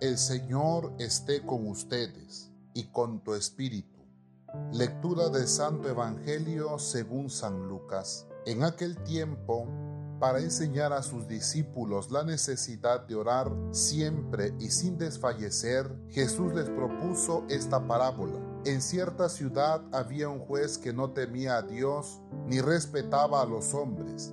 El Señor esté con ustedes y con tu espíritu. Lectura del Santo Evangelio según San Lucas. En aquel tiempo, para enseñar a sus discípulos la necesidad de orar siempre y sin desfallecer, Jesús les propuso esta parábola. En cierta ciudad había un juez que no temía a Dios ni respetaba a los hombres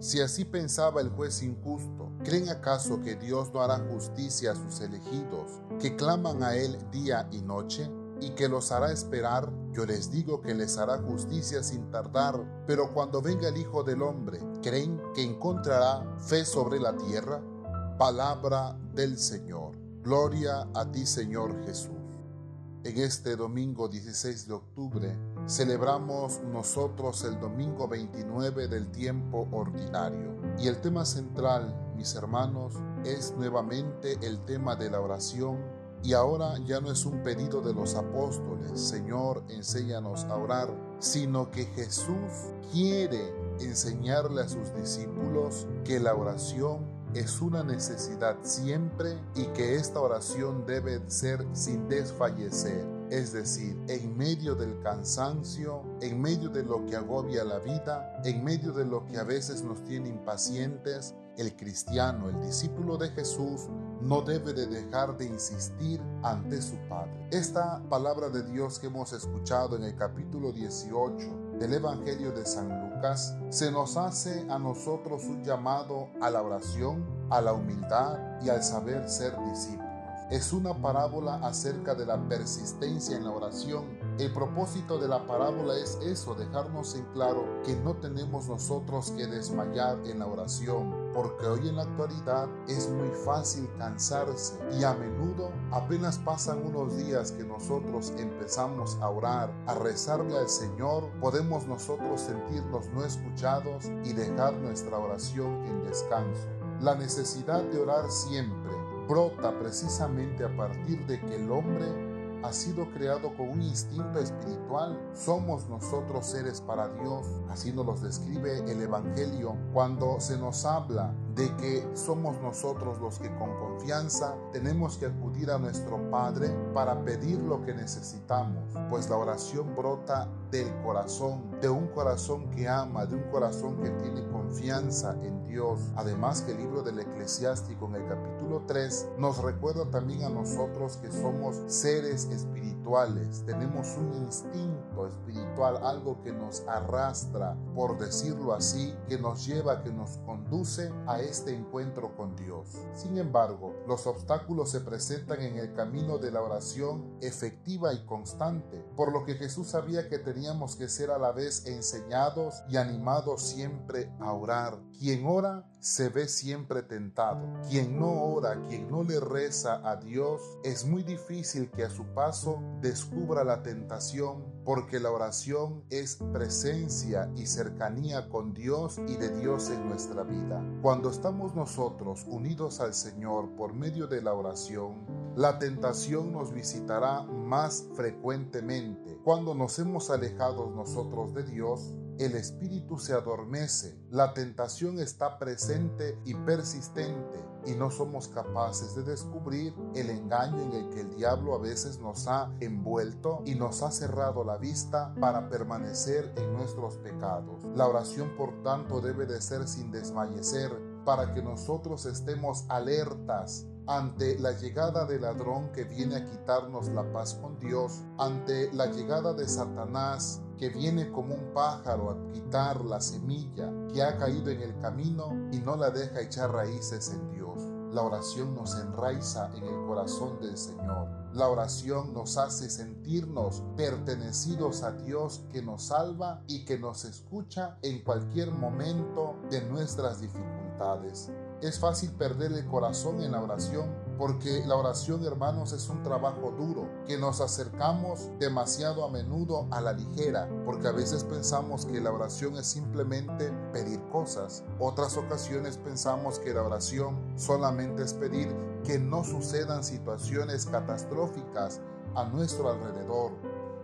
si así pensaba el juez injusto, ¿Creen acaso que Dios no hará justicia a sus elegidos, que claman a Él día y noche, y que los hará esperar? Yo les digo que les hará justicia sin tardar, pero cuando venga el Hijo del Hombre, ¿creen que encontrará fe sobre la tierra? Palabra del Señor. Gloria a ti, Señor Jesús. En este domingo 16 de octubre celebramos nosotros el domingo 29 del tiempo ordinario. Y el tema central mis hermanos, es nuevamente el tema de la oración. Y ahora ya no es un pedido de los apóstoles, Señor, enséñanos a orar, sino que Jesús quiere enseñarle a sus discípulos que la oración es una necesidad siempre y que esta oración debe ser sin desfallecer, es decir, en medio del cansancio, en medio de lo que agobia la vida, en medio de lo que a veces nos tiene impacientes, el cristiano, el discípulo de Jesús, no debe de dejar de insistir ante su Padre. Esta palabra de Dios que hemos escuchado en el capítulo 18 del Evangelio de San Lucas se nos hace a nosotros un llamado a la oración, a la humildad y al saber ser discípulos. Es una parábola acerca de la persistencia en la oración el propósito de la parábola es eso, dejarnos en claro que no tenemos nosotros que desmayar en la oración, porque hoy en la actualidad es muy fácil cansarse y a menudo apenas pasan unos días que nosotros empezamos a orar, a rezarle al Señor, podemos nosotros sentirnos no escuchados y dejar nuestra oración en descanso. La necesidad de orar siempre brota precisamente a partir de que el hombre ha sido creado con un instinto espiritual. Somos nosotros seres para Dios. Así nos los describe el Evangelio cuando se nos habla de que somos nosotros los que con confianza tenemos que acudir a nuestro Padre para pedir lo que necesitamos, pues la oración brota del corazón, de un corazón que ama, de un corazón que tiene confianza en Dios. Además que el libro del eclesiástico en el capítulo 3 nos recuerda también a nosotros que somos seres espirituales, tenemos un instinto espiritual, algo que nos arrastra, por decirlo así, que nos lleva, que nos conduce a este encuentro con Dios. Sin embargo, los obstáculos se presentan en el camino de la oración efectiva y constante, por lo que Jesús sabía que teníamos que ser a la vez enseñados y animados siempre a orar. Quien ora se ve siempre tentado. Quien no ora, quien no le reza a Dios, es muy difícil que a su paso descubra la tentación porque la oración es presencia y cercanía con Dios y de Dios en nuestra vida. Cuando estamos nosotros unidos al Señor por medio de la oración, la tentación nos visitará más frecuentemente. Cuando nos hemos alejado nosotros de Dios, el espíritu se adormece, la tentación está presente y persistente y no somos capaces de descubrir el engaño en el que el diablo a veces nos ha envuelto y nos ha cerrado la vista para permanecer en nuestros pecados. La oración por tanto debe de ser sin desmayecer para que nosotros estemos alertas ante la llegada del ladrón que viene a quitarnos la paz con Dios, ante la llegada de Satanás que viene como un pájaro a quitar la semilla que ha caído en el camino y no la deja echar raíces en Dios. La oración nos enraiza en el corazón del Señor. La oración nos hace sentirnos pertenecidos a Dios que nos salva y que nos escucha en cualquier momento de nuestras dificultades. Es fácil perder el corazón en la oración porque la oración, hermanos, es un trabajo duro, que nos acercamos demasiado a menudo a la ligera, porque a veces pensamos que la oración es simplemente pedir cosas. Otras ocasiones pensamos que la oración solamente es pedir que no sucedan situaciones catastróficas a nuestro alrededor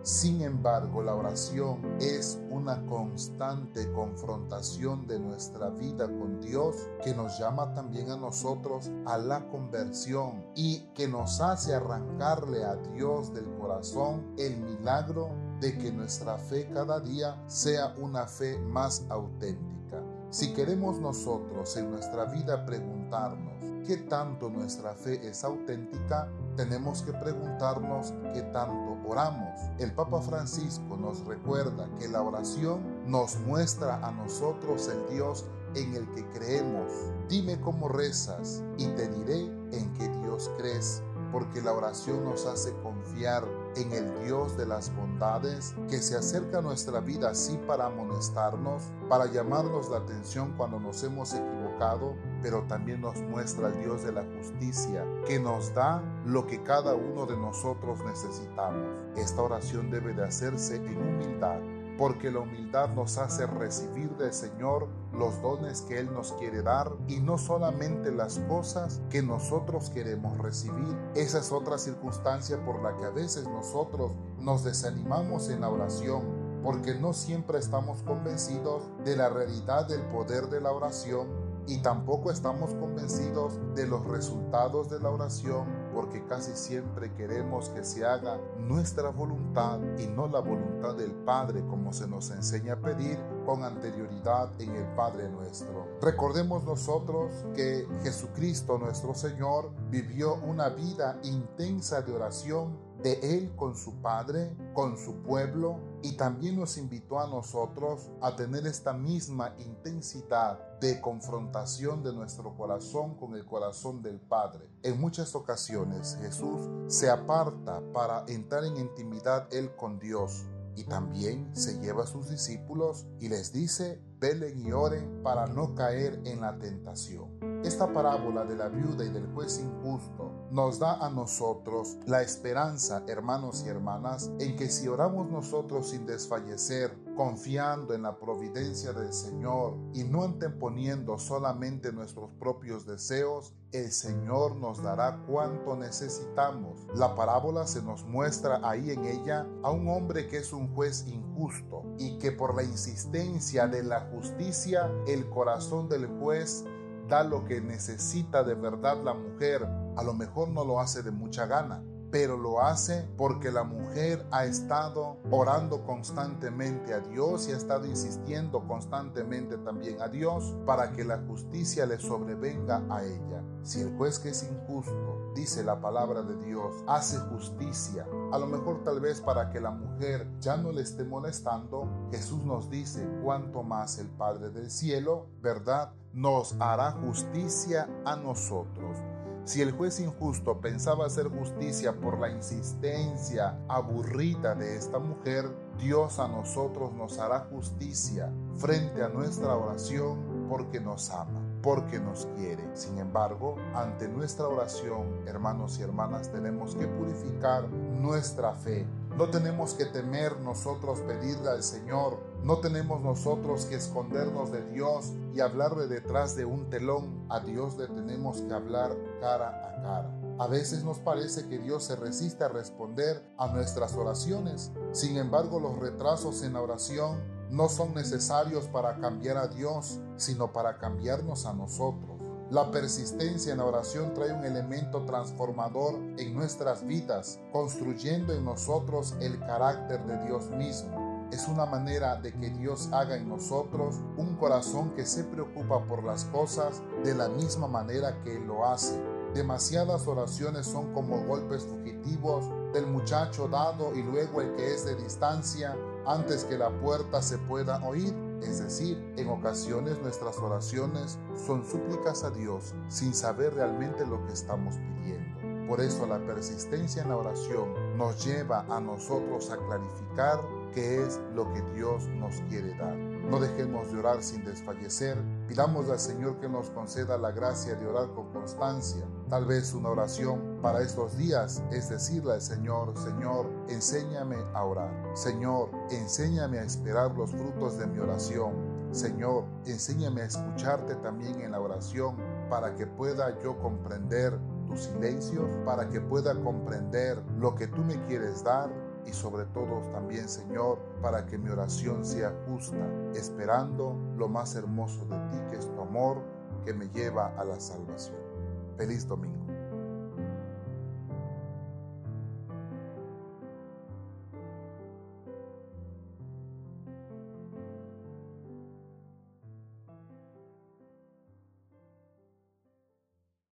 sin embargo, la oración es una constante confrontación de nuestra vida con Dios que nos llama también a nosotros a la conversión y que nos hace arrancarle a Dios del corazón el milagro de que nuestra fe cada día sea una fe más auténtica. Si queremos nosotros en nuestra vida preguntarnos qué tanto nuestra fe es auténtica, tenemos que preguntarnos qué tanto oramos. El Papa Francisco nos recuerda que la oración nos muestra a nosotros el Dios en el que creemos. Dime cómo rezas y te diré en qué Dios crees, porque la oración nos hace confiar en el Dios de las bondades que se acerca a nuestra vida así para amonestarnos, para llamarnos la atención cuando nos hemos equivocado pero también nos muestra el Dios de la justicia, que nos da lo que cada uno de nosotros necesitamos. Esta oración debe de hacerse en humildad, porque la humildad nos hace recibir del Señor los dones que Él nos quiere dar y no solamente las cosas que nosotros queremos recibir. Esa es otra circunstancia por la que a veces nosotros nos desanimamos en la oración porque no siempre estamos convencidos de la realidad del poder de la oración y tampoco estamos convencidos de los resultados de la oración porque casi siempre queremos que se haga nuestra voluntad y no la voluntad del Padre como se nos enseña a pedir con anterioridad en el Padre nuestro. Recordemos nosotros que Jesucristo nuestro Señor vivió una vida intensa de oración de Él con su Padre, con su pueblo, y también nos invitó a nosotros a tener esta misma intensidad de confrontación de nuestro corazón con el corazón del Padre. En muchas ocasiones Jesús se aparta para entrar en intimidad Él con Dios y también se lleva a sus discípulos y les dice, velen y oren para no caer en la tentación. Esta parábola de la viuda y del juez injusto nos da a nosotros la esperanza, hermanos y hermanas, en que si oramos nosotros sin desfallecer, confiando en la providencia del Señor y no anteponiendo solamente nuestros propios deseos, el Señor nos dará cuanto necesitamos. La parábola se nos muestra ahí en ella a un hombre que es un juez injusto y que por la insistencia de la justicia el corazón del juez da lo que necesita de verdad la mujer. A lo mejor no lo hace de mucha gana, pero lo hace porque la mujer ha estado orando constantemente a Dios y ha estado insistiendo constantemente también a Dios para que la justicia le sobrevenga a ella. Si el juez que es injusto, dice la palabra de Dios, hace justicia, a lo mejor tal vez para que la mujer ya no le esté molestando, Jesús nos dice cuánto más el Padre del cielo, ¿verdad? Nos hará justicia a nosotros. Si el juez injusto pensaba hacer justicia por la insistencia aburrida de esta mujer, Dios a nosotros nos hará justicia frente a nuestra oración porque nos ama, porque nos quiere. Sin embargo, ante nuestra oración, hermanos y hermanas, tenemos que purificar nuestra fe no tenemos que temer nosotros pedirle al Señor. No tenemos nosotros que escondernos de Dios y hablarle detrás de un telón. A Dios le tenemos que hablar cara a cara. A veces nos parece que Dios se resiste a responder a nuestras oraciones. Sin embargo, los retrasos en la oración no son necesarios para cambiar a Dios, sino para cambiarnos a nosotros. La persistencia en la oración trae un elemento transformador en nuestras vidas, construyendo en nosotros el carácter de Dios mismo. Es una manera de que Dios haga en nosotros un corazón que se preocupa por las cosas de la misma manera que Él lo hace. Demasiadas oraciones son como golpes fugitivos del muchacho dado y luego el que es de distancia antes que la puerta se pueda oír. Es decir, en ocasiones nuestras oraciones son súplicas a Dios sin saber realmente lo que estamos pidiendo. Por eso la persistencia en la oración nos lleva a nosotros a clarificar qué es lo que Dios nos quiere dar. No dejemos de orar sin desfallecer. Pidamos al Señor que nos conceda la gracia de orar con constancia. Tal vez una oración para estos días es decirle al Señor, Señor, enséñame a orar. Señor, enséñame a esperar los frutos de mi oración. Señor, enséñame a escucharte también en la oración para que pueda yo comprender tus silencios, para que pueda comprender lo que tú me quieres dar y sobre todo también, Señor, para que mi oración sea justa, esperando lo más hermoso de ti, que es tu amor que me lleva a la salvación. Feliz domingo.